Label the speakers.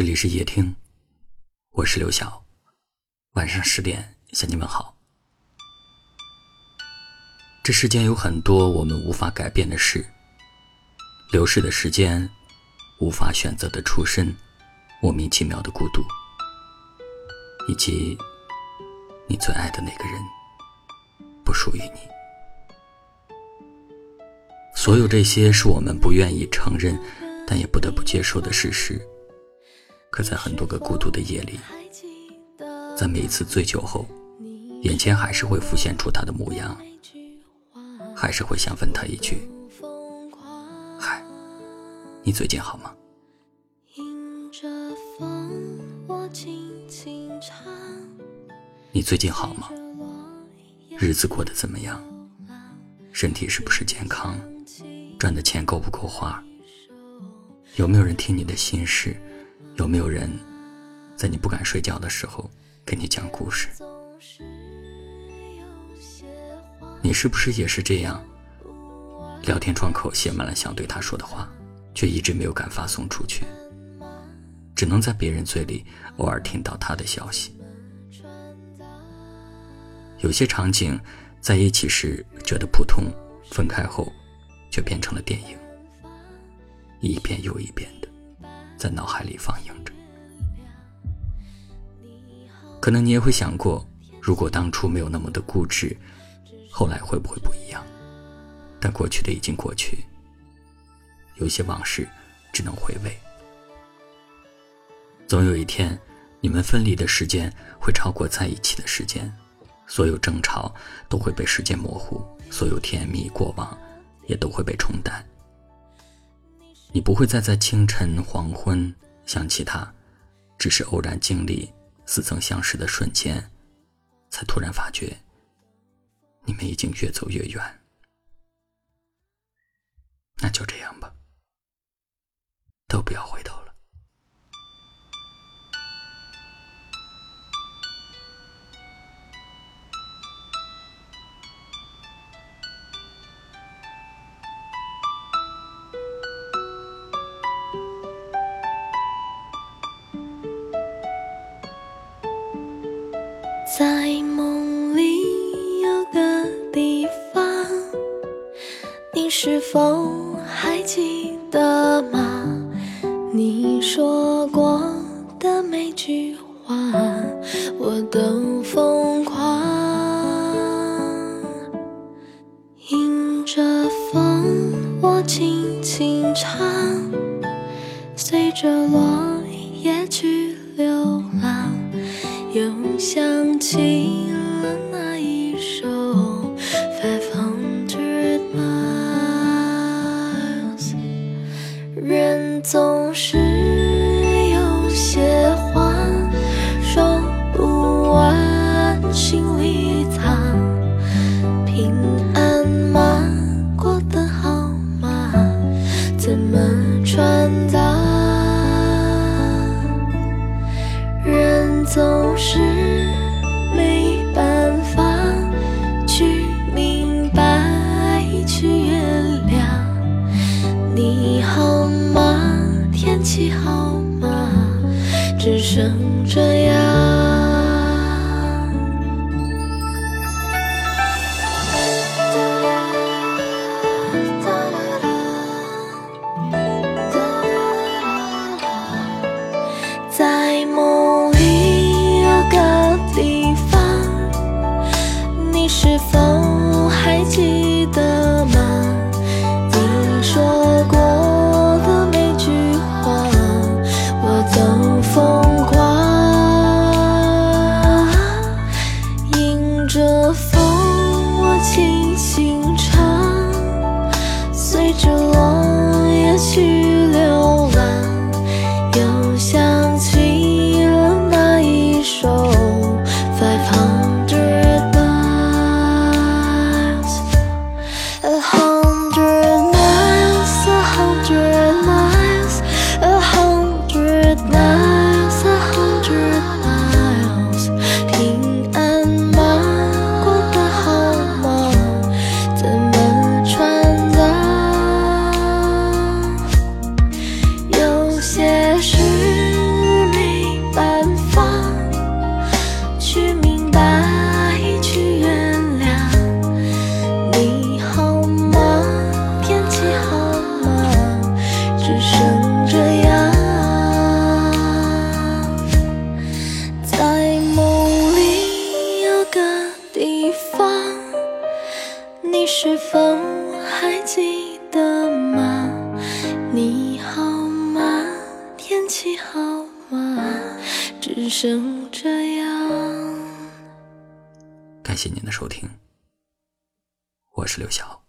Speaker 1: 这里是夜听，我是刘晓。晚上十点向你们好。这世间有很多我们无法改变的事，流逝的时间，无法选择的出身，莫名其妙的孤独，以及你最爱的那个人不属于你。所有这些是我们不愿意承认，但也不得不接受的事实。可在很多个孤独的夜里，在每一次醉酒后，眼前还是会浮现出他的模样，还是会想问他一句：“嗨，你最近好吗？”你最近好吗？日子过得怎么样？身体是不是健康？赚的钱够不够花？有没有人听你的心事？有没有人在你不敢睡觉的时候给你讲故事？你是不是也是这样？聊天窗口写满了想对他说的话，却一直没有敢发送出去，只能在别人嘴里偶尔听到他的消息。有些场景在一起时觉得普通，分开后。却变成了电影，一遍又一遍在脑海里放映着。可能你也会想过，如果当初没有那么的固执，后来会不会不一样？但过去的已经过去，有些往事只能回味。总有一天，你们分离的时间会超过在一起的时间，所有争吵都会被时间模糊，所有甜蜜过往。也都会被冲淡。你不会再在清晨、黄昏想起他，只是偶然经历似曾相识的瞬间，才突然发觉，你们已经越走越远。那就这样吧，
Speaker 2: 在梦里有个地方，你是否还记得吗？你说过的每句话，我都疯狂。迎着风，我轻轻唱，随着落传达？人总是没办法去明白，去原谅。你好吗？天气好吗？只剩这样。在梦是否还记得吗？你好吗？天气好吗？只剩这样。
Speaker 1: 感谢您的收听，我是刘晓，